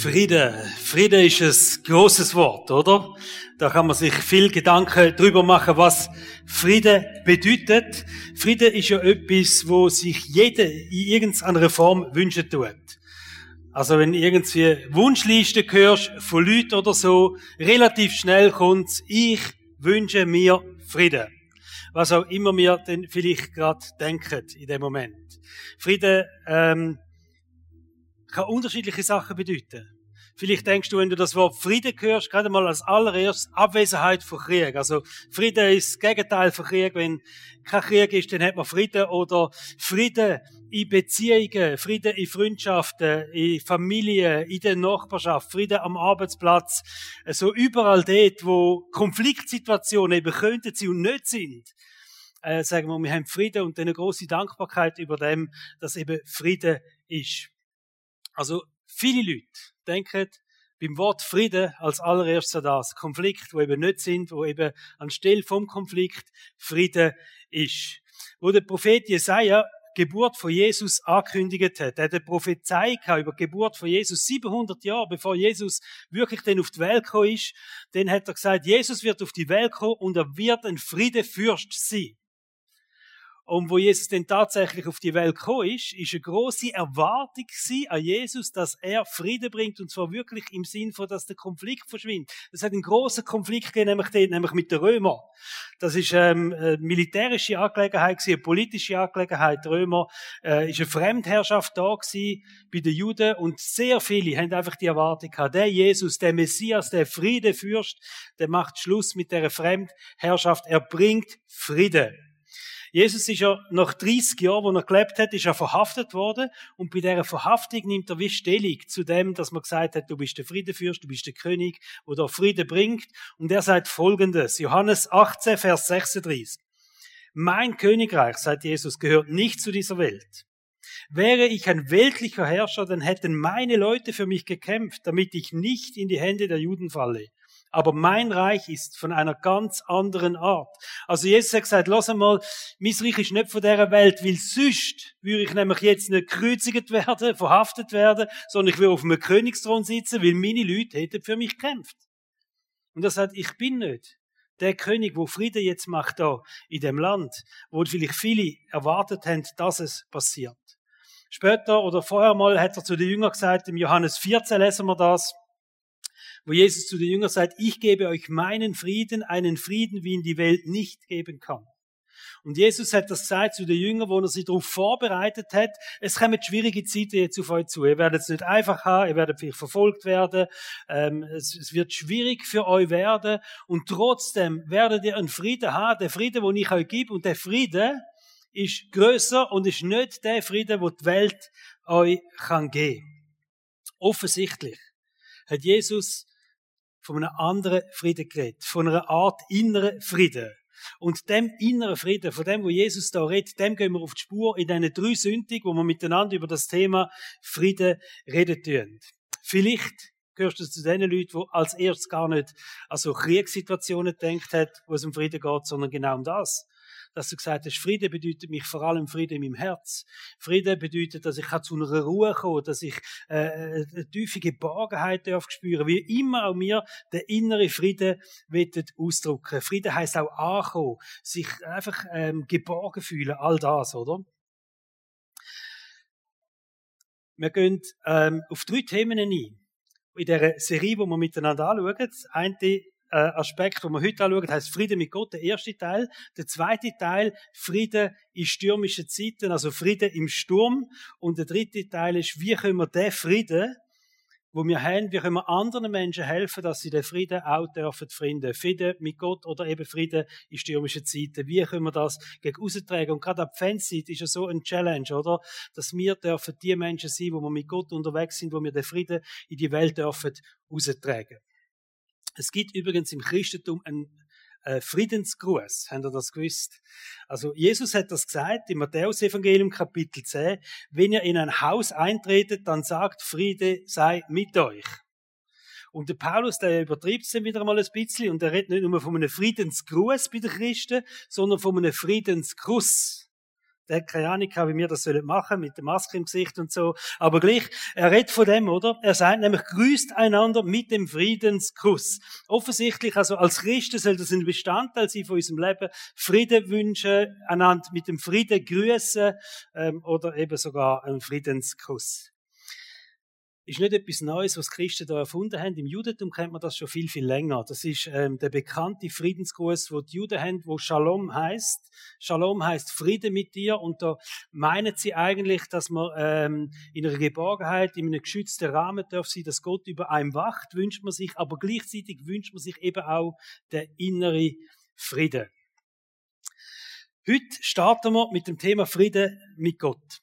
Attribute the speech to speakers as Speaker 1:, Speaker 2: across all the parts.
Speaker 1: Friede. Friede ist ein großes Wort, oder? Da kann man sich viel Gedanken drüber machen, was Friede bedeutet. Friede ist ja etwas, wo sich jeder in irgendeiner Form wünschen tut. Also wenn irgendwie Wunschliste hörst von Leuten oder so, relativ schnell kommt, ich wünsche mir Friede. Was auch immer wir denn vielleicht gerade denken in dem Moment. Friede ähm, kann unterschiedliche Sachen bedeuten. Vielleicht denkst du, wenn du das Wort Frieden hörst, gerade mal als allererstes Abwesenheit von Krieg. Also Frieden ist das Gegenteil von Krieg. Wenn kein Krieg ist, dann hat man Frieden. Oder Frieden in Beziehungen, Frieden in Freundschaften, in Familien, in der Nachbarschaft, Frieden am Arbeitsplatz. Also überall dort, wo Konfliktsituationen eben könnten sie und nicht sind. Äh, sagen wir, wir haben Frieden und eine große Dankbarkeit über dem, dass eben Frieden ist. Also viele Leute denken beim Wort Frieden als allererstes an das. Konflikt, wo eben nicht sind, wo eben anstelle vom Konflikt Frieden ist. Wo der Prophet Jesaja Geburt von Jesus angekündigt hat. Er hat eine Prophezei über die Geburt von Jesus 700 Jahre, bevor Jesus wirklich dann auf die Welt gekommen ist. Dann hat er gesagt, Jesus wird auf die Welt kommen und er wird ein Friedefürst sein. Und wo Jesus denn tatsächlich auf die Welt gekommen ist, ist eine große Erwartung an Jesus, dass er Frieden bringt, und zwar wirklich im Sinn von, dass der Konflikt verschwindet. Es hat einen großen Konflikt gegeben, nämlich, den, nämlich mit den Römern. Das ist ähm, eine militärische Angelegenheit, eine politische Angelegenheit. Die Römer äh, ist eine Fremdherrschaft da gewesen bei den Juden und sehr viele haben einfach die Erwartung gehabt, der Jesus, der Messias, der Friedefürst, der macht Schluss mit der Fremdherrschaft. Er bringt Frieden. Jesus ist ja nach 30 Jahren, wo er gelebt hat, ist er verhaftet worden. Und bei dieser Verhaftung nimmt er wie Stellung zu dem, dass man gesagt hat, du bist der Friedefürst, du bist der König, der Friede bringt. Und er sagt Folgendes. Johannes 18, Vers 36. Mein Königreich, sagt Jesus, gehört nicht zu dieser Welt. Wäre ich ein weltlicher Herrscher, dann hätten meine Leute für mich gekämpft, damit ich nicht in die Hände der Juden falle. Aber mein Reich ist von einer ganz anderen Art. Also Jesus hat gesagt, lass einmal, mein Reich ist nicht von dieser Welt, weil sonst würde ich nämlich jetzt nicht gekreuzigt werden, verhaftet werden, sondern ich würde auf einem Königsthron sitzen, weil meine Leute hätten für mich gekämpft. Und er sagt, ich bin nicht der König, wo Frieden jetzt macht da in dem Land, wo vielleicht viele erwartet haben, dass es passiert. Später oder vorher mal hat er zu den Jüngern gesagt, im Johannes 14 lesen wir das, wo Jesus zu den Jüngern sagt, ich gebe euch meinen Frieden, einen Frieden, wie ihn die Welt nicht geben kann. Und Jesus hat das gesagt zu den Jüngern, wo er sie darauf vorbereitet hat, es kommen schwierige Zeiten jetzt auf euch zu. Ihr werdet es nicht einfach haben, ihr werdet vielleicht verfolgt werden, ähm, es, es, wird schwierig für euch werden und trotzdem werdet ihr einen Frieden haben, der Frieden, den ich euch gebe und der Frieden ist größer und ist nicht der Frieden, wo die Welt euch kann geben. Offensichtlich hat Jesus von einem anderen Frieden geredet, von einer Art inneren Frieden. Und dem inneren Frieden, von dem, wo Jesus da redet, dem gehen wir auf die Spur in diesen drei Sündig, wo wir miteinander über das Thema Frieden reden tun. Vielleicht gehörst du zu den Leuten, die als erstes gar nicht an so Kriegssituationen gedacht hat, wo es um Frieden geht, sondern genau um das dass du gesagt hast, Friede bedeutet mich vor allem Friede in meinem Herz. Friede bedeutet, dass ich zu einer Ruhe komme, dass ich äh, eine tiefe Geborgenheit darf spüren, wie immer auch mir der innere Friede wird ausdrücken. Friede heißt auch ankommen, sich einfach ähm, geborgen fühlen, all das, oder? Wir gehen ähm, auf drei Themen ein. In dieser Serie, die wir miteinander anschauen. Das eine äh, Aspekt, den wir heute anschauen, heißt Friede mit Gott, der erste Teil. Der zweite Teil, Friede in stürmischen Zeiten, also Friede im Sturm. Und der dritte Teil ist, wie können wir den Frieden, wo wir haben, wie können wir anderen Menschen helfen, dass sie den Frieden auch dürfen finden. Frieden mit Gott oder eben Frieden in stürmischen Zeiten. Wie können wir das gegen austragen? Und gerade ab Fanzeit ist ja so ein Challenge, oder? Dass wir dürfen die Menschen sein, wo wir mit Gott unterwegs sind, wo wir den Frieden in die Welt dürfen austragen. Es gibt übrigens im Christentum einen äh, Friedensgruß. Habt ihr das gewusst? Also, Jesus hat das gesagt im Matthäus-Evangelium Kapitel 10. Wenn ihr in ein Haus eintretet, dann sagt Friede sei mit euch. Und der Paulus, der übertreibt es dann wieder mal ein bisschen und er redet nicht nur von einem Friedensgruß bei den Christen, sondern von einem Friedensgruß. Der hat keine Ahnung, wie wir das machen sollen, mit der Maske im Gesicht und so. Aber gleich, er redet von dem, oder? Er sagt nämlich, grüßt einander mit dem Friedenskuss. Offensichtlich, also als Christen soll das ein Bestandteil sein von unserem Leben. Frieden wünschen, einander mit dem Frieden grüßen, ähm, oder eben sogar einen Friedenskuss ist nicht etwas Neues, was Christen da erfunden haben. Im Judentum kennt man das schon viel, viel länger. Das ist ähm, der bekannte Friedensgruß, wo die Juden haben, wo Shalom heißt. Shalom heißt Friede mit dir und da meinen sie eigentlich, dass man ähm, in einer Geborgenheit, in einem geschützten Rahmen darf sein, dass Gott über einem wacht, wünscht man sich, aber gleichzeitig wünscht man sich eben auch der innere Friede. Heute starten wir mit dem Thema Friede mit Gott.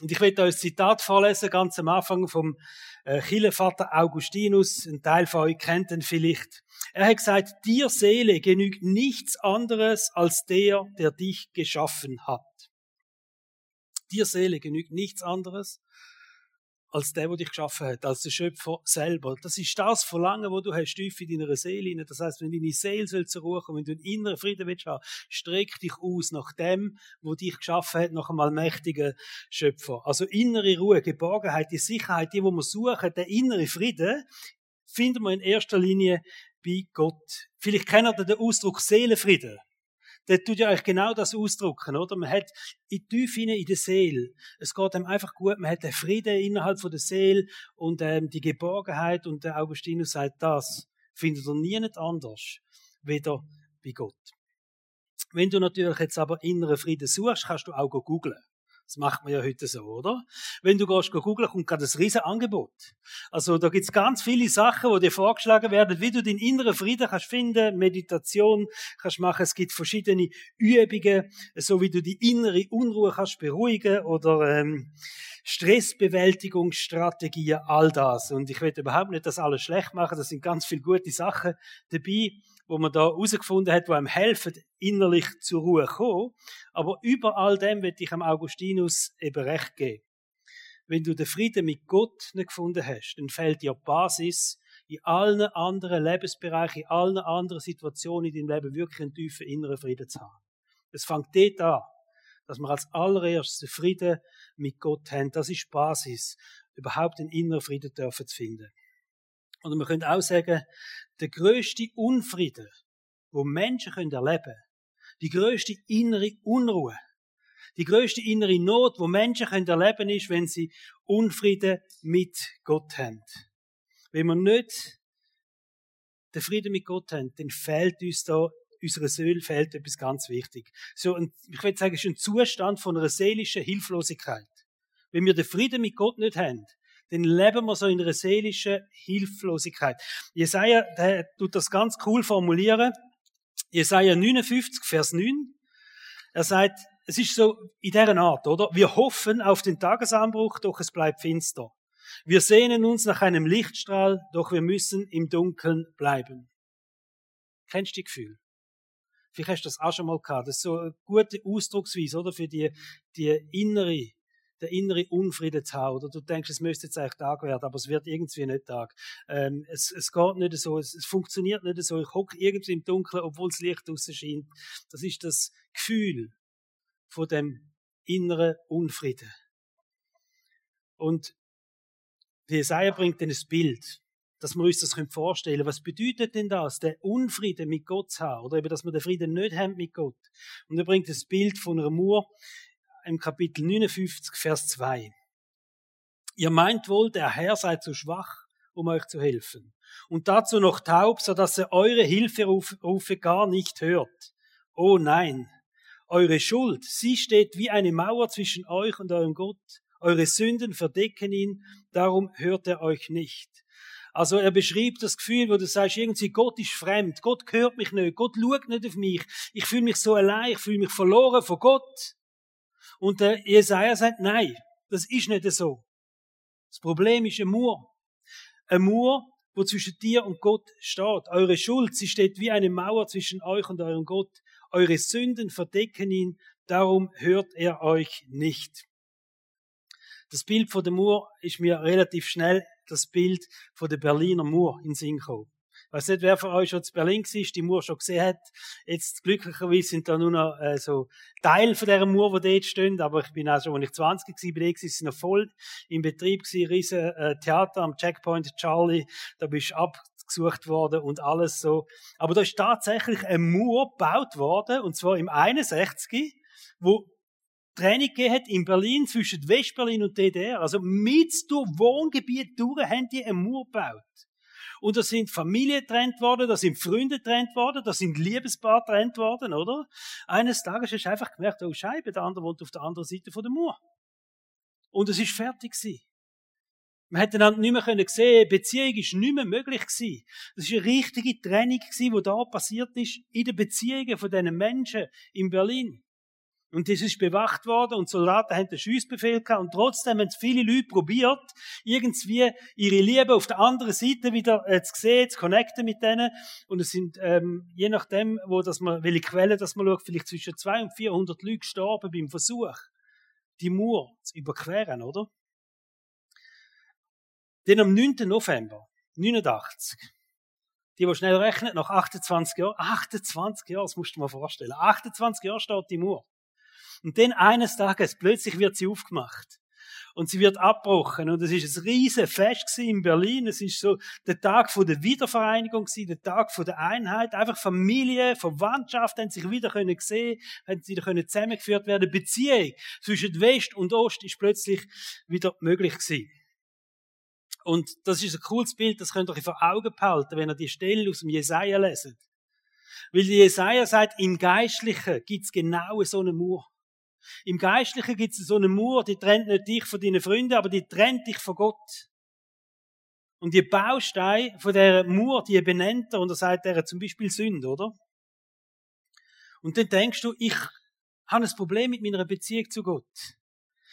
Speaker 1: Und ich werde euch ein Zitat vorlesen, ganz am Anfang vom äh, Kirchenvater Augustinus. Ein Teil von euch kennt ihn vielleicht. Er hat gesagt, dir Seele genügt nichts anderes als der, der dich geschaffen hat. Dir Seele genügt nichts anderes als der, der dich geschaffen hat, als der Schöpfer selber. Das ist das Verlangen, wo du hast, tief in deiner Seele. Das heißt, wenn deine Seele soll zur Ruhe kommen, wenn du einen inneren Frieden willst haben, streck dich aus nach dem, wo dich geschaffen hat, nach einem allmächtigen Schöpfer. Also innere Ruhe, Geborgenheit, die Sicherheit, die, wo wir suchen, der innere Frieden, finden wir in erster Linie bei Gott. Vielleicht kennt ihr den Ausdruck Seelenfrieden der tut ja eigentlich genau das ausdrücken, oder? Man hat in die Tiefe in der Seele. Es geht einem einfach gut. Man hat den Frieden innerhalb von der Seele und ähm, die Geborgenheit. Und der Augustinus sagt, das findet er nie nicht anders, weder bei Gott. Wenn du natürlich jetzt aber inneren Frieden suchst, kannst du auch googeln. Das macht man ja heute so, oder? Wenn du gehst googeln, kommt gerade ein riesen Angebot. Also da gibt's ganz viele Sachen, wo dir vorgeschlagen werden, wie du den inneren Frieden kannst finden, Meditation kannst machen. Es gibt verschiedene Übungen, so wie du die innere Unruhe kannst beruhigen oder ähm, Stressbewältigungsstrategien, all das. Und ich will überhaupt nicht das alles schlecht machen. Das sind ganz viele gute Sachen dabei wo man da herausgefunden hat, wo einem helfen, innerlich zur Ruhe zu kommen. Aber über all dem wird ich am Augustinus eben recht geben. Wenn du den Frieden mit Gott nicht gefunden hast, dann fällt dir Basis, in allen anderen Lebensbereichen, in allen anderen Situationen in deinem Leben wirklich einen tiefen inneren Frieden zu haben. Es fängt dort an, dass wir als allererstes den Frieden mit Gott haben. Das ist Basis, überhaupt den inneren Frieden zu finden. Oder man könnte auch sagen, der größte Unfrieden, wo Menschen können erleben, die größte innere Unruhe, die größte innere Not, wo Menschen können erleben, ist, wenn sie Unfrieden mit Gott haben. Wenn wir nicht den Frieden mit Gott haben, dann fehlt uns da unserer Seele fehlt etwas ganz wichtig. So, ich würde sagen, es ist ein Zustand von einer seelischen Hilflosigkeit. Wenn wir den Frieden mit Gott nicht haben, dann leben wir so in einer seelischen Hilflosigkeit. Jesaja, der tut das ganz cool formulieren. Jesaja 59, Vers 9. Er sagt, es ist so in dieser Art, oder? Wir hoffen auf den Tagesanbruch, doch es bleibt finster. Wir sehnen uns nach einem Lichtstrahl, doch wir müssen im Dunkeln bleiben. Kennst du die Gefühl? Vielleicht hast du das auch schon mal gehabt. Das ist so eine gute Ausdrucksweise, oder? Für die, die innere der innere Unfrieden zu haben. Oder du denkst, es müsste jetzt eigentlich Tag werden, aber es wird irgendwie nicht Tag. Ähm, es, es geht nicht so, es, es funktioniert nicht so. Ich hocke irgendwie im Dunkeln, obwohl das Licht draußen scheint. Das ist das Gefühl von dem inneren Unfrieden. Und Jesaja bringt dann ein Bild, dass wir uns das vorstellen können. Was bedeutet denn das, der Unfrieden mit Gott zu haben? Oder eben, dass wir den Frieden nicht haben mit Gott? Und er bringt das Bild von einer Mauer, im Kapitel 59, Vers 2. Ihr meint wohl, der Herr sei zu schwach, um euch zu helfen. Und dazu noch taub, so dass er eure Hilferufe gar nicht hört. Oh nein, eure Schuld, sie steht wie eine Mauer zwischen euch und eurem Gott. Eure Sünden verdecken ihn, darum hört er euch nicht. Also er beschreibt das Gefühl, wo du sagst, irgendwie Gott ist fremd, Gott hört mich nicht, Gott schaut nicht auf mich, ich fühle mich so allein, ich fühle mich verloren von Gott. Und der Jesaja sagt, nein, das ist nicht so. Das Problem ist ein Mur. Ein Mur, wo zwischen dir und Gott steht. Eure Schuld, sie steht wie eine Mauer zwischen euch und eurem Gott. Eure Sünden verdecken ihn, darum hört er euch nicht. Das Bild von der Mur ist mir relativ schnell das Bild von der Berliner Mur in Sinn gekommen. Ich weiß nicht, wer von euch schon zu Berlin war, die Mauer schon gesehen hat. Jetzt, glücklicherweise sind da nur noch, äh, so Teil von dieser Mauer, die dort stehen. Aber ich bin auch schon, als ich 20 war, bei denen, ist noch voll im Betrieb gewesen, riesen äh, Theater am Checkpoint Charlie. Da bist du abgesucht worden und alles so. Aber da ist tatsächlich eine Mauer gebaut worden, und zwar im 61, wo Training gegeben hat in Berlin zwischen Westberlin und DDR. Also mit durch Wohngebiet durch haben die eine Mauer gebaut. Und da sind Familien getrennt worden, da sind Freunde getrennt worden, da sind Liebespaare getrennt worden, oder? Eines Tages hast du einfach gemerkt, oh Scheibe, der andere wohnt auf der anderen Seite von der Mauer. Und es ist fertig gewesen. Man hätte einander nicht mehr sehen können Beziehung ist nicht mehr möglich gewesen. Das ist eine richtige Trennung gewesen, die da passiert ist in den Beziehungen von diesen Menschen in Berlin. Und das ist bewacht worden und Soldaten haben den Schussbefehl gehabt und trotzdem haben viele Leute probiert, irgendwie ihre Liebe auf der anderen Seite wieder äh, zu sehen, zu connecten mit denen. Und es sind, ähm, je nachdem, wo das man, welche Quelle das man schaut, vielleicht zwischen 200 und 400 Leute gestorben beim Versuch, die Mauer zu überqueren, oder? Denn am 9. November 89 die, die schnell rechnen, nach 28 Jahren, 28 Jahre, das musst du dir mal vorstellen, 28 Jahre steht die Mauer. Und dann eines Tages, plötzlich wird sie aufgemacht. Und sie wird abgebrochen. Und es ist ein riesen Fest in Berlin. Es ist so der Tag von der Wiedervereinigung gewesen, der Tag von der Einheit. Einfach Familie, Verwandtschaft haben sich wieder können sehen, haben wieder können zusammengeführt werden. Beziehung zwischen West und Ost ist plötzlich wieder möglich gewesen. Und das ist ein cooles Bild, das könnt ihr euch vor Augen behalten, wenn ihr die Stelle aus dem Jesaja leset. Weil die Jesaja sagt, im Geistlichen gibt's genau so eine Mauer. Im Geistlichen gibt es so eine Mauer, die trennt nicht dich von deinen Freunden, aber die trennt dich von Gott. Und die Bausteine von der Mauer, die benennt er und er sagt er zum Beispiel Sünde, oder? Und dann denkst du, ich habe ein Problem mit meiner Beziehung zu Gott.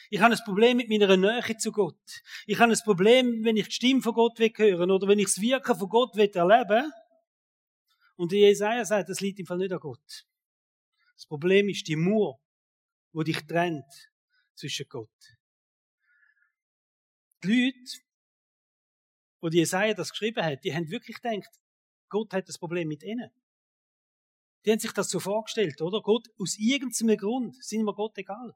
Speaker 1: Ich habe ein Problem mit meiner Nähe zu Gott. Ich habe ein Problem, wenn ich die Stimme von Gott hören oder wenn ich das Wirken von Gott erleben Und Jesaja sagt, das liegt im Fall nicht an Gott. Das Problem ist die Mauer, wo dich trennt zwischen Gott. Die Leute, wo die Jesaja das geschrieben hat, die haben wirklich gedacht, Gott hat das Problem mit ihnen. Die haben sich das so vorgestellt, oder? Gott, aus irgendeinem Grund sind wir Gott egal.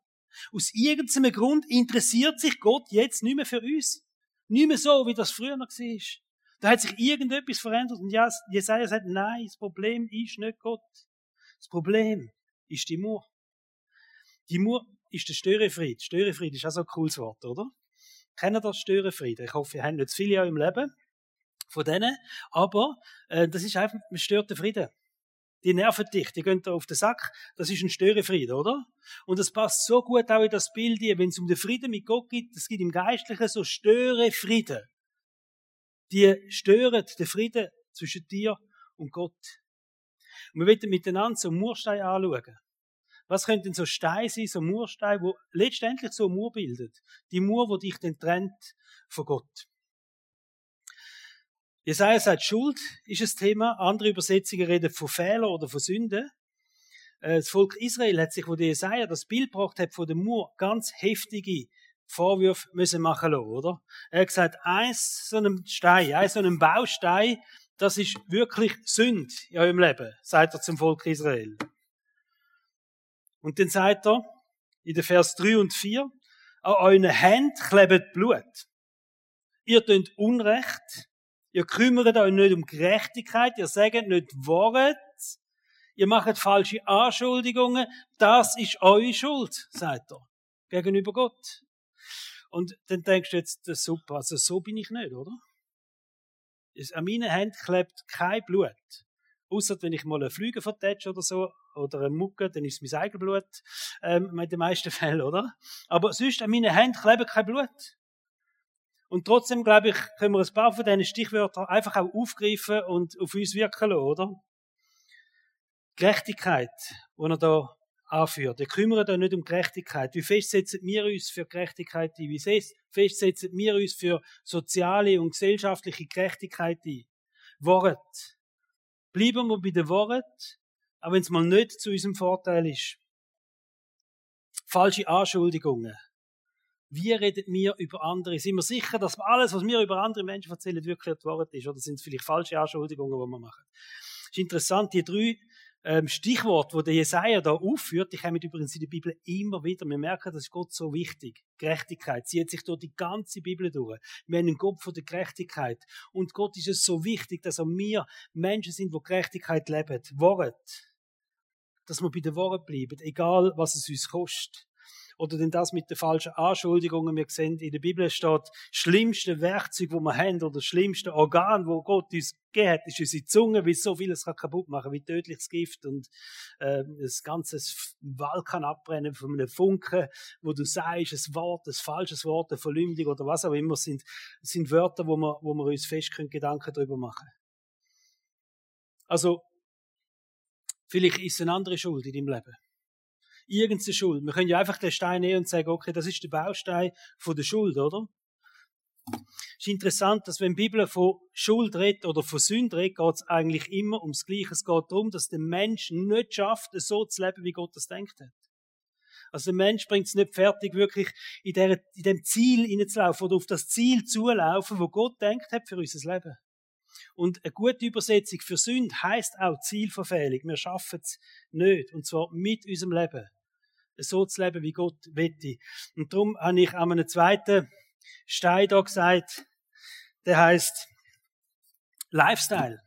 Speaker 1: Aus irgendeinem Grund interessiert sich Gott jetzt nicht mehr für uns. Nicht mehr so, wie das früher noch war. Da hat sich irgendetwas verändert und Jesaja sagt, nein, das Problem ist nicht Gott. Das Problem ist die Mauer. Die Mur ist der Störefried. Störefried ist auch so ein cooles Wort, oder? Kennen das Störefried? Ich hoffe, ihr habt nicht zu viele eurem Leben von denen. Aber äh, das ist einfach ein störter Frieden. Die nerven dich, die gehen da auf den Sack. Das ist ein Störefried, oder? Und das passt so gut auch in das Bild, wenn es um den Frieden mit Gott geht. Es gibt im Geistlichen so Störefrieden. Die stören den Frieden zwischen dir und Gott. Und wir werden miteinander so einen Murstein anschauen. Was könnten so Steine sein, so Mursteine, wo letztendlich so eine Mur bildet? Die Mur, wo dich dann trennt von Gott. Jesaja sagt, Schuld ist ein Thema. Andere Übersetzungen reden von Fehlern oder von Sünden. Äh, das Volk Israel hat sich, wo der Jesaja das Bild gebracht hat von der Mur, ganz heftige Vorwürfe müssen machen lassen, oder? Er hat gesagt, eins so einem Stein, eins so einem Baustein, das ist wirklich Sünd in eurem Leben, sagt er zum Volk Israel. Und dann sagt er in den Vers 3 und 4, an euren Händen klebt Blut. Ihr tut Unrecht. Ihr kümmert euch nicht um Gerechtigkeit. Ihr sagt nicht Wahrheit. Ihr macht falsche Anschuldigungen. Das ist eure Schuld, sagt er. Gegenüber Gott. Und dann denkst du jetzt, das super. Also so bin ich nicht, oder? An meinen Händen klebt kein Blut. Außer wenn ich mal einen Flüge vertätsche oder so, oder eine Mucke, dann ist es mein Eigenblut, ähm, in den meisten Fällen, oder? Aber sonst an meinen Händen klebt kein Blut. Und trotzdem, glaube ich, können wir ein paar von diesen Stichwörtern einfach auch aufgreifen und auf uns wirken lassen, oder? Gerechtigkeit, die er da anführt. Wir kümmern da nicht um Gerechtigkeit. Wie fest setzen wir uns für Gerechtigkeit ein? Wie fest setzen wir uns für soziale und gesellschaftliche Gerechtigkeit ein? Wort. Bleiben wir bei den Worten, auch wenn es mal nicht zu unserem Vorteil ist. Falsche Anschuldigungen. Wie reden wir über andere? Sind wir sicher, dass alles, was wir über andere Menschen erzählen, wirklich die Wahrheit ist? Oder sind es vielleicht falsche Anschuldigungen, die wir machen? Es ist interessant, die drei ähm, Stichworte, die der Jesaja da aufführt, die kommen übrigens in der Bibel immer wieder. Wir merken, das ist Gott so wichtig. Gerechtigkeit zieht sich durch die ganze Bibel durch. Wir haben einen Gott von der Gerechtigkeit. Und Gott ist es so wichtig, dass auch wir Menschen sind, die Gerechtigkeit leben. Wahrheit. Dass wir bei der Wahrheit bleiben, egal was es uns kostet. Oder denn das mit den falschen Anschuldigungen. Wir sehen, in der Bibel steht, schlimmste Werkzeug, das wir haben, oder das schlimmste Organ, wo Gott uns gegeben hat, ist unsere Zunge, weil so vieles kann kaputt machen, wie tödliches Gift und äh, das ganze Wald kann abbrennen von einem Funken, wo du sagst, ein Wort, ein falsches Wort, eine Verleumdung oder was auch immer, sind, sind Wörter, wo wir, wo wir uns fest können Gedanken darüber machen Also, vielleicht ist es eine andere Schuld in deinem Leben irgendeine Schuld. Wir können ja einfach den Stein nehmen und sagen, okay, das ist der Baustein von der Schuld, oder? Es ist interessant, dass wenn die Bibel von Schuld redet oder von Sünde redet, geht es eigentlich immer ums Gleiche. Es geht darum, dass der Mensch nicht schafft, so zu leben, wie Gott das denkt hat. Also der Mensch bringt es nicht fertig, wirklich in, der, in dem Ziel hineinzulaufen oder auf das Ziel zulaufen, wo Gott denkt hat für unser Leben. Und eine gute Übersetzung für Sünde heißt auch Zielverfehlung. Wir schaffen es nicht. Und zwar mit unserem Leben so zu leben, wie Gott wette. Und darum habe ich an einem zweiten Stein da gesagt, der heißt Lifestyle.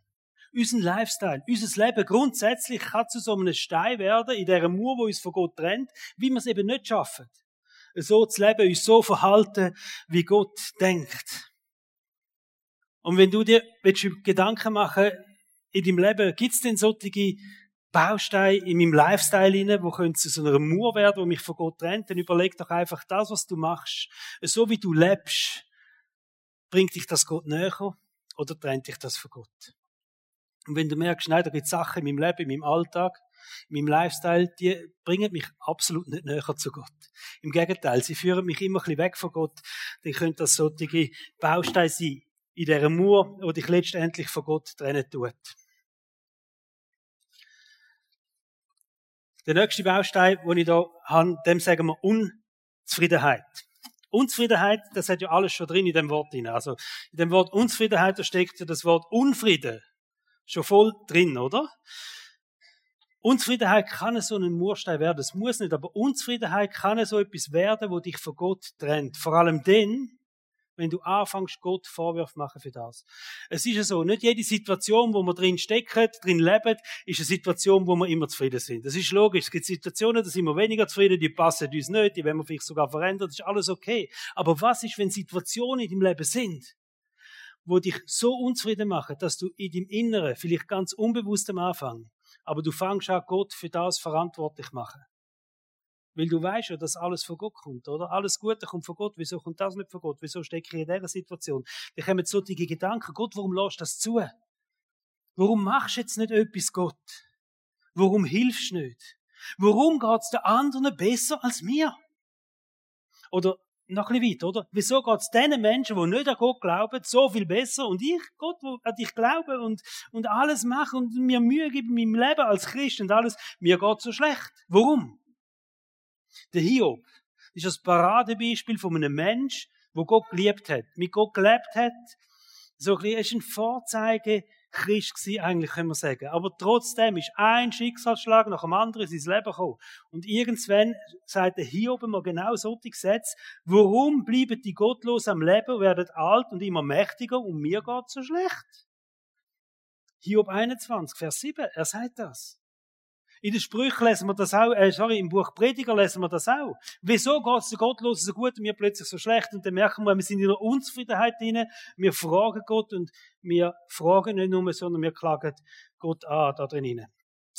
Speaker 1: Unser Lifestyle, unser Leben grundsätzlich kann zu so einem Stein werden, in der Mauer, wo uns von Gott trennt, wie wir es eben nicht schaffen. So zu leben, uns so verhalten, wie Gott denkt. Und wenn du dir Gedanken machen in deinem Leben, gibt es denn solche Baustein in meinem Lifestyle rein, wo könnte zu so einer Mauer werden, wo mich von Gott trennt, dann überleg doch einfach das, was du machst, so wie du lebst, bringt dich das Gott näher oder trennt dich das von Gott? Und wenn du merkst, nein, da gibt es Sachen in meinem Leben, in meinem Alltag, in meinem Lifestyle, die bringen mich absolut nicht näher zu Gott. Im Gegenteil, sie führen mich immer ein bisschen weg von Gott, dann könnte das solche Bausteine sein in dieser Mauer, die dich letztendlich von Gott trennen tut. Der nächste Baustein, den ich hier habe, dem sagen wir Unzufriedenheit. Unzufriedenheit, das hat ja alles schon drin in dem Wort drin. Also, in dem Wort Unzufriedenheit, da steckt ja das Wort Unfrieden schon voll drin, oder? Unzufriedenheit kann so ein Murstein werden, es muss nicht, aber Unzufriedenheit kann so etwas werden, wo dich von Gott trennt. Vor allem dann, wenn du anfängst, Gott Vorwürfe machen für das. Es ist ja so, nicht jede Situation, wo wir drin stecken, drin leben, ist eine Situation, wo wir immer zufrieden sind. Das ist logisch. Es gibt Situationen, da sind wir weniger zufrieden, die passen uns nicht, die werden wir vielleicht sogar verändern, das ist alles okay. Aber was ist, wenn Situationen in deinem Leben sind, wo dich so unzufrieden machen, dass du in deinem Inneren, vielleicht ganz unbewusst am Anfang, aber du fängst an, Gott für das verantwortlich machen. Weil du weißt ja, dass alles von Gott kommt, oder? Alles Gute kommt von Gott. Wieso kommt das nicht von Gott? Wieso stecke ich in dieser Situation? Da kommen solche Gedanken. Gott, warum lässt du das zu? Warum machst du jetzt nicht etwas, Gott? Warum hilfst du nicht? Warum geht es den anderen besser als mir? Oder noch ein bisschen weiter, oder? Wieso geht es den Menschen, die nicht an Gott glauben, so viel besser und ich, Gott, wo an dich glaube und, und alles mache und mir Mühe gebe in meinem Leben als Christ und alles, mir geht so schlecht. Warum? Der Hiob ist das Paradebeispiel von einem Mensch, wo Gott geliebt hat, mit Gott gelebt hat. So ein bisschen, ein Vorzeige Christ gewesen, eigentlich, können wir sagen. Aber trotzdem ist ein Schicksalsschlag nach dem anderen in sein Leben gekommen. Und irgendwann sagt der Hiob immer genau solche Gesetze. Warum bleiben die gottlos am Leben, werden alt und immer mächtiger und mir geht so schlecht? Hiob 21, Vers 7, er sagt das. In den Sprüchen lesen wir das auch, äh, sorry, im Buch Prediger lesen wir das auch. Wieso geht es den Gottlosen so gut und mir plötzlich so schlecht? Und dann merken wir, wir sind in einer Unzufriedenheit drin. Wir fragen Gott und wir fragen nicht nur, sondern wir klagen Gott an, da drin.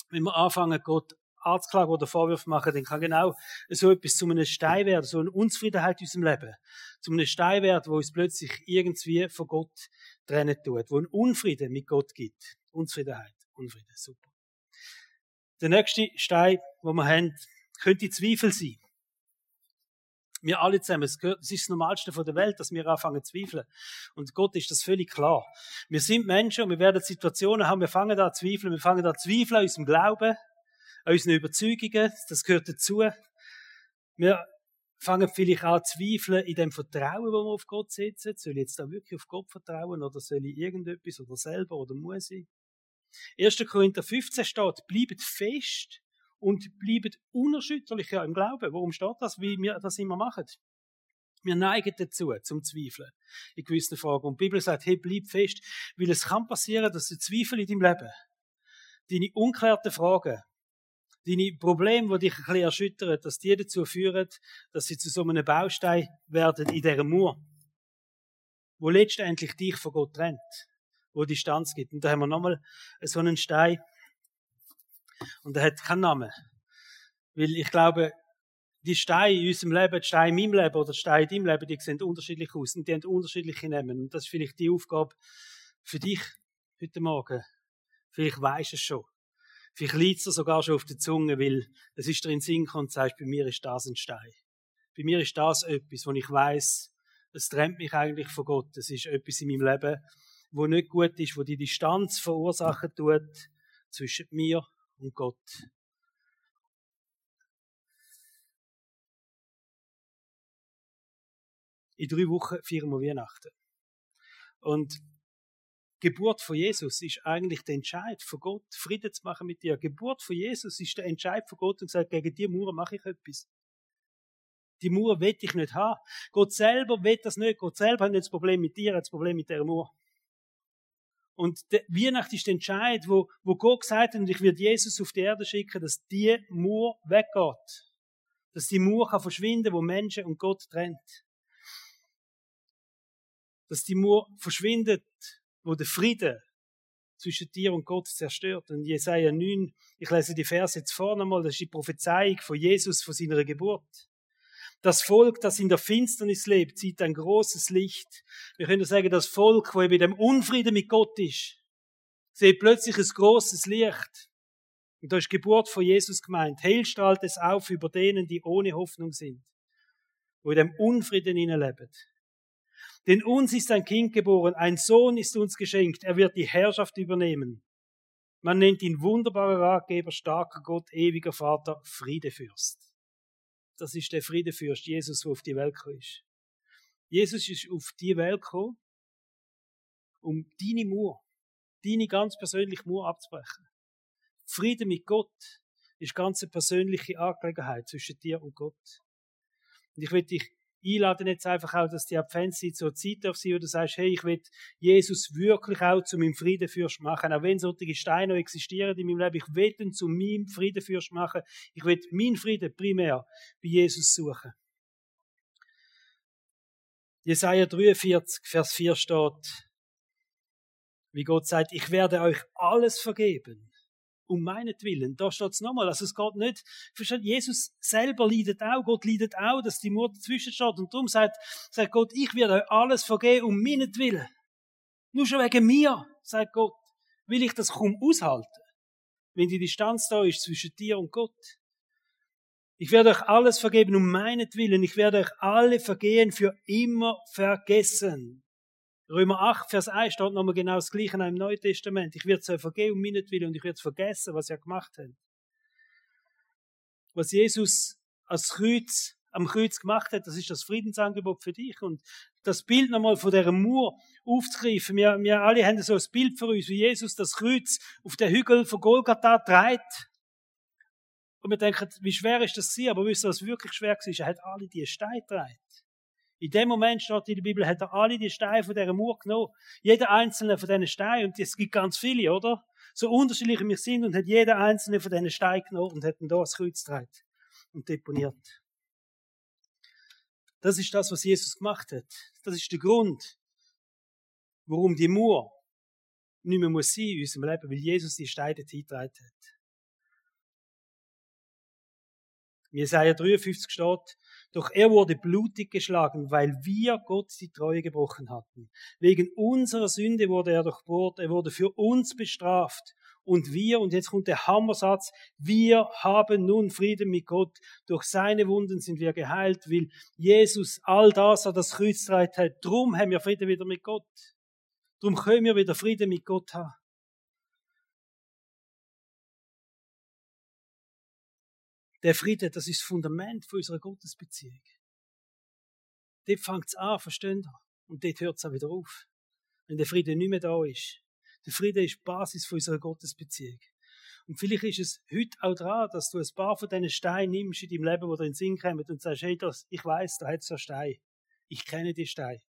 Speaker 1: Wenn wir anfangen, Gott anzuklagen oder Vorwürfe machen, dann kann genau so etwas zu einem Stein werden, so eine Unzufriedenheit in unserem Leben. Zu einem Stein werden, wo uns plötzlich irgendwie von Gott trennen tut, wo ein Unfrieden mit Gott gibt. Unzufriedenheit. Unfrieden. Super. Der nächste Stein, den wir haben, könnte Zweifel sein. Wir alle zusammen, es ist das Normalste der Welt, dass wir anfangen zu zweifeln. Und Gott ist das völlig klar. Wir sind Menschen und wir werden Situationen haben, wir fangen da zu zweifeln, wir fangen da zu zweifeln an unserem Glauben, an unseren Überzeugungen, das gehört dazu. Wir fangen vielleicht an zu zweifeln in dem Vertrauen, wo wir auf Gott setzen. Soll ich jetzt da wirklich auf Gott vertrauen oder soll ich irgendetwas oder selber oder muss ich? 1. Korinther 15 steht, bleibt fest und bleibt unerschütterlich im Glauben. Warum steht das? Wie wir das immer machen. Wir neigen dazu, zum Zweifeln in gewissen Fragen. Und die Bibel sagt, hey, bleib fest, weil es kann passieren, dass du Zweifel in deinem Leben, deine unklärten Fragen, deine Probleme, die dich ein bisschen erschüttern, dass die dazu führen, dass sie zu so einem Baustein werden in dieser Mauer, wo letztendlich dich von Gott trennt, wo Distanz gibt. Und da haben wir nochmal so einen Stein, und er hat keinen Namen. Weil ich glaube, die Steine in unserem Leben, die Steine in meinem Leben oder die Steine in deinem Leben, die sehen unterschiedlich aus und die haben unterschiedliche Namen. Und das ist vielleicht die Aufgabe für dich heute Morgen. Vielleicht weisst du es schon. Vielleicht liegt es dir sogar schon auf der Zunge, weil es ist dir in den Sinn gekommen und sagst, bei mir ist das ein Stein. Bei mir ist das etwas, wo ich weiß, es trennt mich eigentlich von Gott. Es ist etwas in meinem Leben, wo nicht gut ist, wo die Distanz verursachen tut zwischen mir und Gott. In drei Wochen feiern wir Weihnachten. Und Geburt von Jesus ist eigentlich der Entscheid von Gott, Frieden zu machen mit dir. Geburt von Jesus ist der Entscheid von Gott und sagt, gegen die Mauer mache ich etwas. Die Mauer will ich nicht haben. Gott selber will das nicht. Gott selber hat nicht das Problem mit dir, hat das Problem mit der Mauer. Und der Weihnacht ist der Entscheid, wo, wo Gott gesagt hat, und ich werde Jesus auf die Erde schicken, dass die Mauer weggeht. Dass die Mauer kann verschwinden, wo Menschen und Gott trennt dass die Mauer verschwindet, wo der Frieden zwischen dir und Gott zerstört. Und Jesaja 9, ich lese die Verse jetzt vorne mal, das ist die Prophezeiung von Jesus, von seiner Geburt. Das Volk, das in der Finsternis lebt, sieht ein großes Licht. Wir können sagen, das Volk, wo eben dem Unfrieden mit Gott ist, sieht plötzlich ein großes Licht. Und da ist Geburt von Jesus gemeint. Hell strahlt es auf über denen, die ohne Hoffnung sind, wo in dem Unfrieden leben. Denn uns ist ein Kind geboren, ein Sohn ist uns geschenkt, er wird die Herrschaft übernehmen. Man nennt ihn wunderbarer Ratgeber, starker Gott, ewiger Vater, Friedefürst. Das ist der Friedefürst, Jesus, der auf die Welt gekommen ist. Jesus ist auf die Welt gekommen, um deine Mauer, deine ganz persönliche Mauer abzubrechen. Friede mit Gott ist ganz eine persönliche Angelegenheit zwischen dir und Gott. Und ich will dich einladen jetzt einfach auch, dass die Adventszeit so Zeit auf sie, wo du sagst, hey, ich will Jesus wirklich auch zu meinem Friedenfürst machen, auch wenn solche Steine noch existieren in meinem Leben, ich will ihn zu meinem Friedenfürst machen, ich will meinen Frieden primär bei Jesus suchen. Jesaja 43, Vers 4 steht, wie Gott sagt, ich werde euch alles vergeben um meinetwillen. Da steht es nochmal. Also es geht nicht, versteht, Jesus selber leidet auch, Gott leidet auch, dass die Mutter dazwischen steht. Und darum sagt, sagt Gott, ich werde euch alles vergeben um meinetwillen. Nur schon wegen mir, sagt Gott, will ich das kaum aushalten. Wenn die Distanz da ist zwischen dir und Gott. Ich werde euch alles vergeben um meinetwillen. Ich werde euch alle Vergehen für immer vergessen. Römer 8, Vers 1 steht nochmal genau das Gleiche im Neuen Testament. Ich werde es euch vergeben um meinetwillen und ich werde vergessen, was ihr gemacht habt. Was Jesus als Kreuz, am Kreuz gemacht hat, das ist das Friedensangebot für dich. Und das Bild nochmal von der Mur aufzugreifen. Wir, wir alle haben so ein Bild für uns, wie Jesus das Kreuz auf den Hügel von Golgatha treibt. Und wir denken, wie schwer ist das gewesen? Aber wisst ihr, was wirklich schwer war? Er hat alle die Steine getragen. In dem Moment steht in der Bibel, hat er alle die Steine von dieser Mauer genommen. Jeder einzelne von diesen Steinen, und es gibt ganz viele, oder? So unterschiedlich wir sind, und hat jeder einzelne von diesen Steinen genommen und hat ihn da das Kreuz getragen und deponiert. Das ist das, was Jesus gemacht hat. Das ist der Grund, warum die Mauer nicht mehr muss sein in unserem Leben, weil Jesus die Steine hingetragen hat. Jesaja 53 steht, doch er wurde blutig geschlagen, weil wir Gott die Treue gebrochen hatten. Wegen unserer Sünde wurde er durchbohrt, er wurde für uns bestraft. Und wir, und jetzt kommt der Hammersatz, wir haben nun Frieden mit Gott. Durch seine Wunden sind wir geheilt, weil Jesus all das an das Kreuz hat. Drum haben wir Frieden wieder mit Gott. Drum können wir wieder Frieden mit Gott haben. Der Friede, das ist das Fundament für unsere Gottesbeziehung. dort fängt es an, versteht ihr? Und dort hört es auch wieder auf. Wenn der Friede nicht mehr da ist. Der Friede ist die Basis für unserer Gottesbeziehung. Und vielleicht ist es heute auch dran, dass du ein paar von diesen Steinen nimmst in deinem Leben, wo dir in den Sinn kommen und sagst, hey, das, ich weiß, da hat es so Stein. Ich kenne die Steine.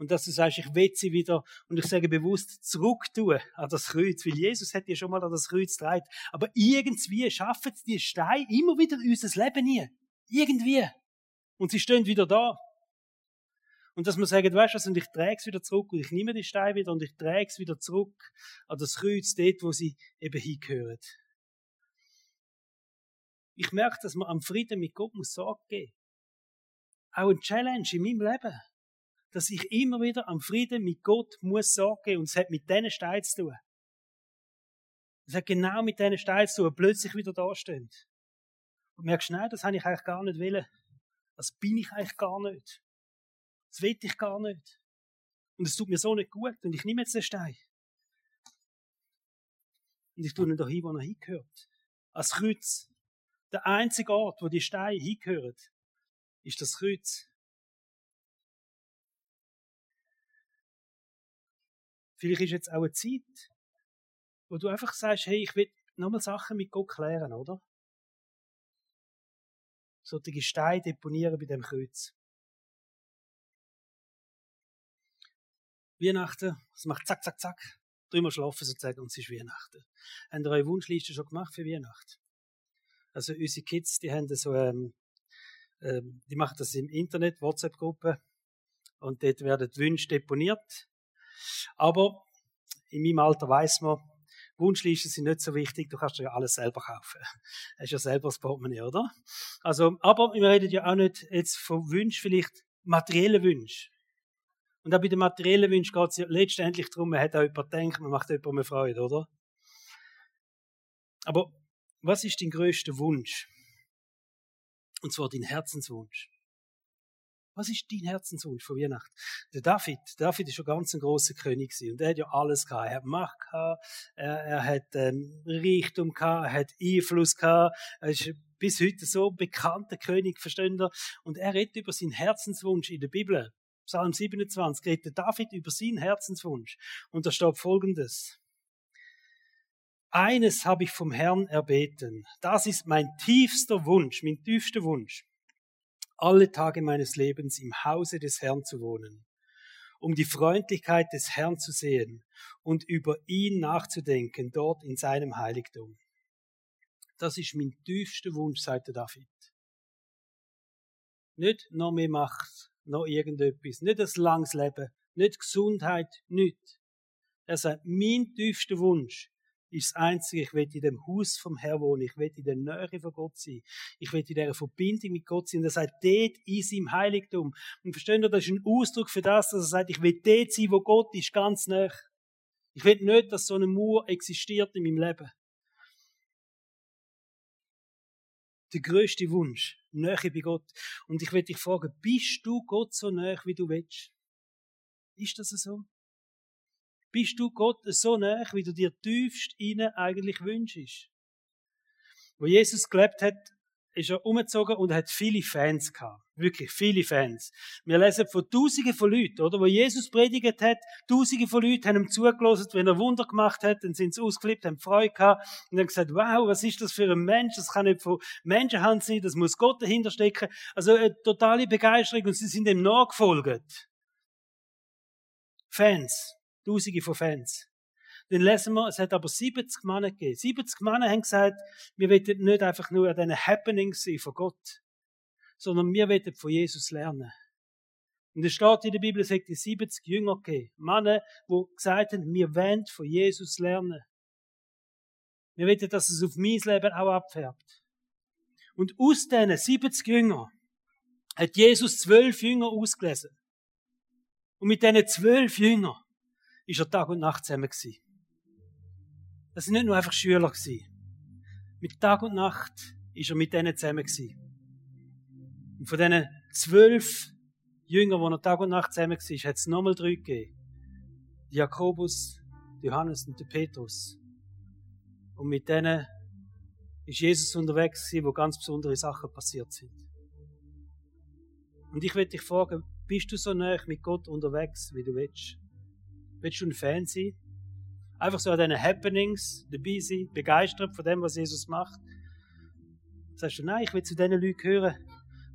Speaker 1: Und dass du sagst, ich will sie wieder, und ich sage bewusst, zurück tun an das Kreuz, weil Jesus hat ja schon mal an das Kreuz getragen. Aber irgendwie schaffen die Steine immer wieder in unser Leben nie. Irgendwie. Und sie stehen wieder da. Und dass man sagt, weißt du und ich trage es wieder zurück und ich nehme die Steine wieder und ich trage es wieder zurück an das Kreuz, dort, wo sie eben hingehören. Ich merke, dass man am Frieden mit Gott muss Sorge geben. Auch ein Challenge in meinem Leben dass ich immer wieder am Frieden mit Gott muss sorgen und es hat mit diesen Steinen zu tun. Es hat genau mit diesen Steinen zu tun, plötzlich wieder dastehen. Und merkst, nein, das habe ich eigentlich gar nicht wollen. Das bin ich eigentlich gar nicht. Das will ich gar nicht. Und es tut mir so nicht gut und ich nehme jetzt den Stein. Und ich tue ihn da hin, wo er hingehört. Als Kreuz. Der einzige Ort, wo die Steine hingehören, ist das Kreuz. Vielleicht ist jetzt auch eine Zeit, wo du einfach sagst, hey, ich will nochmal Sachen mit Gott klären, oder? Solche Steine deponieren bei dem Kreuz. Weihnachten, es macht zack, zack, zack. Drüber schlafen sozusagen und es ist Weihnachten. Habt ihr eure Wunschliste schon gemacht für Weihnachten? Also unsere Kids, die haben so, ähm, ähm, die machen das im Internet, WhatsApp-Gruppe. Und dort werden die Wünsche deponiert. Aber in meinem Alter weiß man, Wunschlisten sind nicht so wichtig, du kannst ja alles selber kaufen. Das ist ja selber das Portemonnaie, oder? Also, aber wir reden ja auch nicht jetzt von Wünschen, vielleicht materiellen Wünschen. Und auch bei den materiellen Wünschen geht es ja letztendlich darum, man hat auch jemand denkt, man macht jemandem Freude, oder? Aber was ist dein größter Wunsch? Und zwar dein Herzenswunsch. Was ist dein Herzenswunsch von Weihnachten? Der David, David ist schon ganz ein großer König gewesen. und er hat ja alles gehabt. Er hat Macht gehabt, er, er hat ähm, Reichtum gehabt, er hat Einfluss gehabt. Er ist bis heute so bekannter König, versteht ihr? Und er redet über seinen Herzenswunsch in der Bibel. Psalm 27 redet David über seinen Herzenswunsch. Und da steht Folgendes. Eines habe ich vom Herrn erbeten. Das ist mein tiefster Wunsch, mein tiefster Wunsch alle Tage meines Lebens im Hause des Herrn zu wohnen, um die Freundlichkeit des Herrn zu sehen und über ihn nachzudenken dort in seinem Heiligtum. Das ist mein tiefster Wunsch, sagte David. Nicht noch mehr Macht, noch irgendetwas, nicht das langes Leben, nicht Gesundheit, nicht. Er sagt, mein tiefster Wunsch ist das Einzige, ich will in dem Haus vom Herrn wohnen, ich will in der Nähe von Gott sein, ich will in dieser Verbindung mit Gott sein. Und er sagt, dort in seinem Heiligtum. Und verstehen Sie, das ist ein Ausdruck für das, dass er sagt, ich will dort sein, wo Gott ist, ganz nah. Ich will nicht, dass so eine Mauer existiert in meinem Leben. Der größte Wunsch, Nähe bei Gott. Und ich will dich fragen, bist du Gott so nah, wie du willst? Ist das so? Bist du Gott so nah, wie du dir tiefst innen eigentlich wünschst. Wo Jesus gelebt hat, ist er umgezogen und hat viele Fans gehabt. Wirklich viele Fans. Wir lesen von Tausenden von Leuten, oder? Wo Jesus predigt hat, Tausende von Leuten haben ihm zugelassen, wenn er Wunder gemacht hat, dann sind sie ausgeflippt, haben Freude gehabt und haben gesagt, wow, was ist das für ein Mensch? Das kann nicht von Menschenhand sein, das muss Gott dahinter stecken. Also eine totale Begeisterung und sie sind ihm nachgefolgt. Fans. Tausende von Fans. Dann lesen wir, es hat aber 70 Männer gegeben. 70 Männer haben gesagt, wir wollen nicht einfach nur an diesen Happenings sein von Gott, sondern wir wollen von Jesus lernen. Und es steht in der Bibel, es hat die 70 Jünger gegeben. Männer, die gesagt haben, wir wollen von Jesus lernen. Wir wollen, dass es auf mein Leben auch abfärbt. Und aus diesen 70 Jüngern hat Jesus zwölf Jünger ausgelesen. Und mit diesen zwölf Jüngern ist er Tag und Nacht zusammen gewesen. Das sind nicht nur einfach Schüler gewesen. Mit Tag und Nacht ist er mit denen zusammen gewesen. Und von diesen zwölf Jüngern, die er Tag und Nacht zusammen war, hat es nochmal drei gegeben. Jakobus, Johannes und Petrus. Und mit denen ist Jesus unterwegs gewesen, wo ganz besondere Sachen passiert sind. Und ich würde dich fragen, bist du so nah mit Gott unterwegs, wie du willst? Ein Fan sein? Einfach so an diesen Happenings dabei sein, begeistert von dem, was Jesus macht? Sagst du, nein, ich will zu diesen Leuten gehören,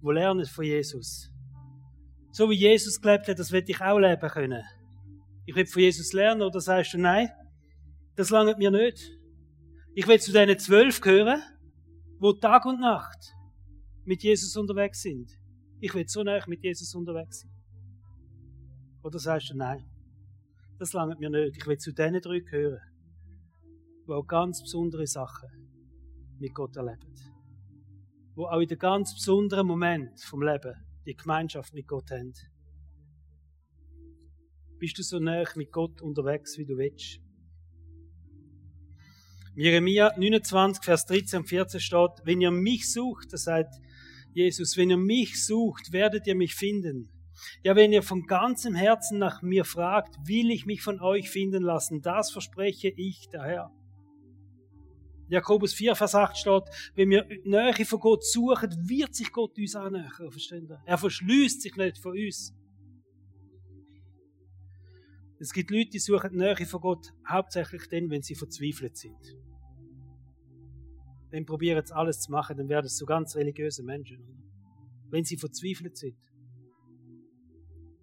Speaker 1: die lernen von Jesus. So wie Jesus gelebt hat, das will ich auch leben können. Ich will von Jesus lernen, oder sagst du, nein, das langt mir nicht. Ich will zu diesen zwölf gehören, wo Tag und Nacht mit Jesus unterwegs sind. Ich will so nah mit Jesus unterwegs sein. Oder sagst du, nein, das langt mir nicht. Ich will zu diesen drei gehören, die auch ganz besondere Sachen mit Gott erleben. Wo auch in den ganz besonderen Moment vom Leben die Gemeinschaft mit Gott haben. Bist du so nah mit Gott unterwegs, wie du willst? Jeremia 29, Vers 13 und 14 steht, wenn ihr mich sucht, das sagt Jesus, wenn ihr mich sucht, werdet ihr mich finden. Ja, wenn ihr von ganzem Herzen nach mir fragt, will ich mich von euch finden lassen. Das verspreche ich, der Herr. Jakobus 4, Vers 8 steht, wenn wir Nähe von Gott suchen, wird sich Gott uns annähern. Verstehen ihr? Er verschließt sich nicht von uns. Es gibt Leute, die suchen Nähe von Gott hauptsächlich dann, wenn sie verzweifelt sind. Dann probieren sie alles zu machen, dann werden es so ganz religiöse Menschen. Wenn sie verzweifelt sind.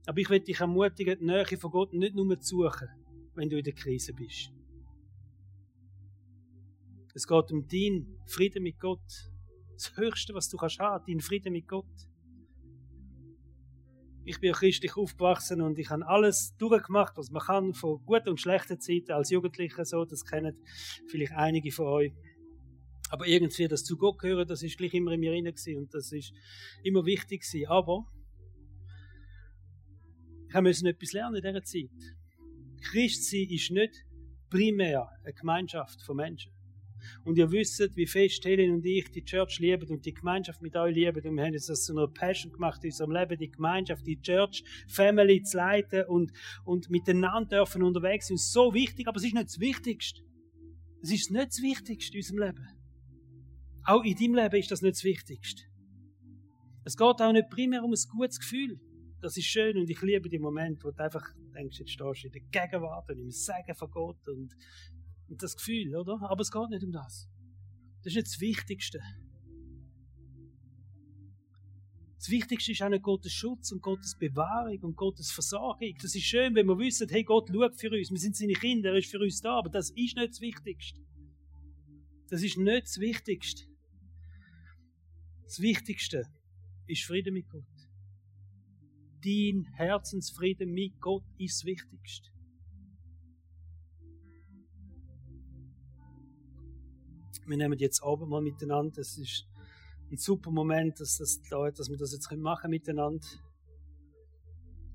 Speaker 1: Aber ich will dich ermutigen, die Nähe von Gott nicht nur zu suchen, wenn du in der Krise bist. Es geht um deinen Frieden mit Gott. Das Höchste, was du kannst haben, dein Frieden mit Gott. Ich bin christlich aufgewachsen und ich habe alles durchgemacht, was man kann, von guten und schlechten Zeiten als Jugendlicher so, das kennen vielleicht einige von euch. Aber irgendwie das zu Gott gehören, das ist gleich immer in mir drin und das ist immer wichtig gewesen. Aber ich musste etwas lernen in dieser Zeit. Christsein ist nicht primär eine Gemeinschaft von Menschen. Und ihr wisst, wie fest Helen und ich die Church lieben und die Gemeinschaft mit euch lieben. Und wir haben das zu einer Passion gemacht in unserem Leben, die Gemeinschaft, die Church, Family zu leiten und, und miteinander dürfen unterwegs sind. So wichtig, aber es ist nicht das Wichtigste. Es ist nicht das Wichtigste in unserem Leben. Auch in deinem Leben ist das nicht das Wichtigste. Es geht auch nicht primär um ein gutes Gefühl. Das ist schön und ich liebe die Momente, wo du einfach denkst, jetzt stehst du in der Gegenwart und im Segen von Gott und und das Gefühl, oder? Aber es geht nicht um das. Das ist nicht das Wichtigste. Das Wichtigste ist auch nicht Gottes Schutz und Gottes Bewahrung und Gottes Versorgung. Das ist schön, wenn wir wissen, hey, Gott schaut für uns, wir sind seine Kinder, er ist für uns da, aber das ist nicht das Wichtigste. Das ist nicht das Wichtigste. Das Wichtigste ist Frieden mit Gott. Dein Herzensfrieden mit Gott ist das Wichtigste. wir nehmen jetzt Abend mal miteinander. Das ist ein super Moment, dass, das da, dass wir das jetzt machen miteinander.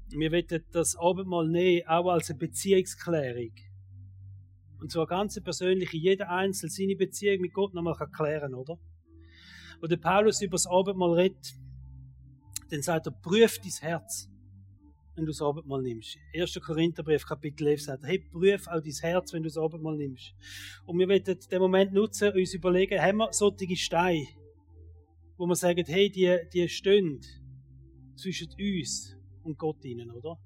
Speaker 1: Wir wollen das Abendmahl nehmen, auch als eine Beziehungsklärung. Und zwar ganz persönlich, jeder Einzelne seine Beziehung mit Gott nochmal klären, oder? Wo der Paulus über das Abendmahl redet, dann sagt er, prüf dein Herz wenn du das Abendmahl nimmst. 1. Korintherbrief, Kapitel 11 sagt, hey, prüf auch dein Herz, wenn du das Abendmahl nimmst. Und wir werden den Moment nutzen, uns überlegen, haben wir solche Steine, wo wir sagen, hey, die, die stehen zwischen uns und Gott ihnen, oder?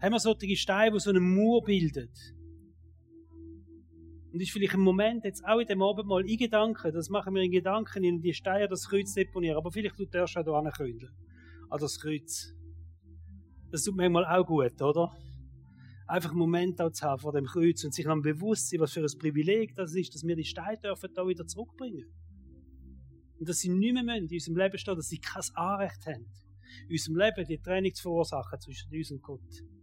Speaker 1: Haben wir solche Steine, die so einen Mauer bilden? Und ist vielleicht ein Moment jetzt auch in dem Abendmahl in Gedanken, das machen wir in Gedanken, in die Steine das Kreuz deponieren, aber vielleicht du darfst auch hier kründeln. An das Kreuz. Das tut manchmal auch gut, oder? Einfach einen Moment auch zu haben vor dem Kreuz und sich dann bewusst sein, was für ein Privileg das ist, dass wir die Steine dürfen da wieder zurückbringen. Und dass sie nicht mehr in unserem Leben stehen, dass sie kein Anrecht haben, in unserem Leben die Trennung zu verursachen zwischen uns und Gott.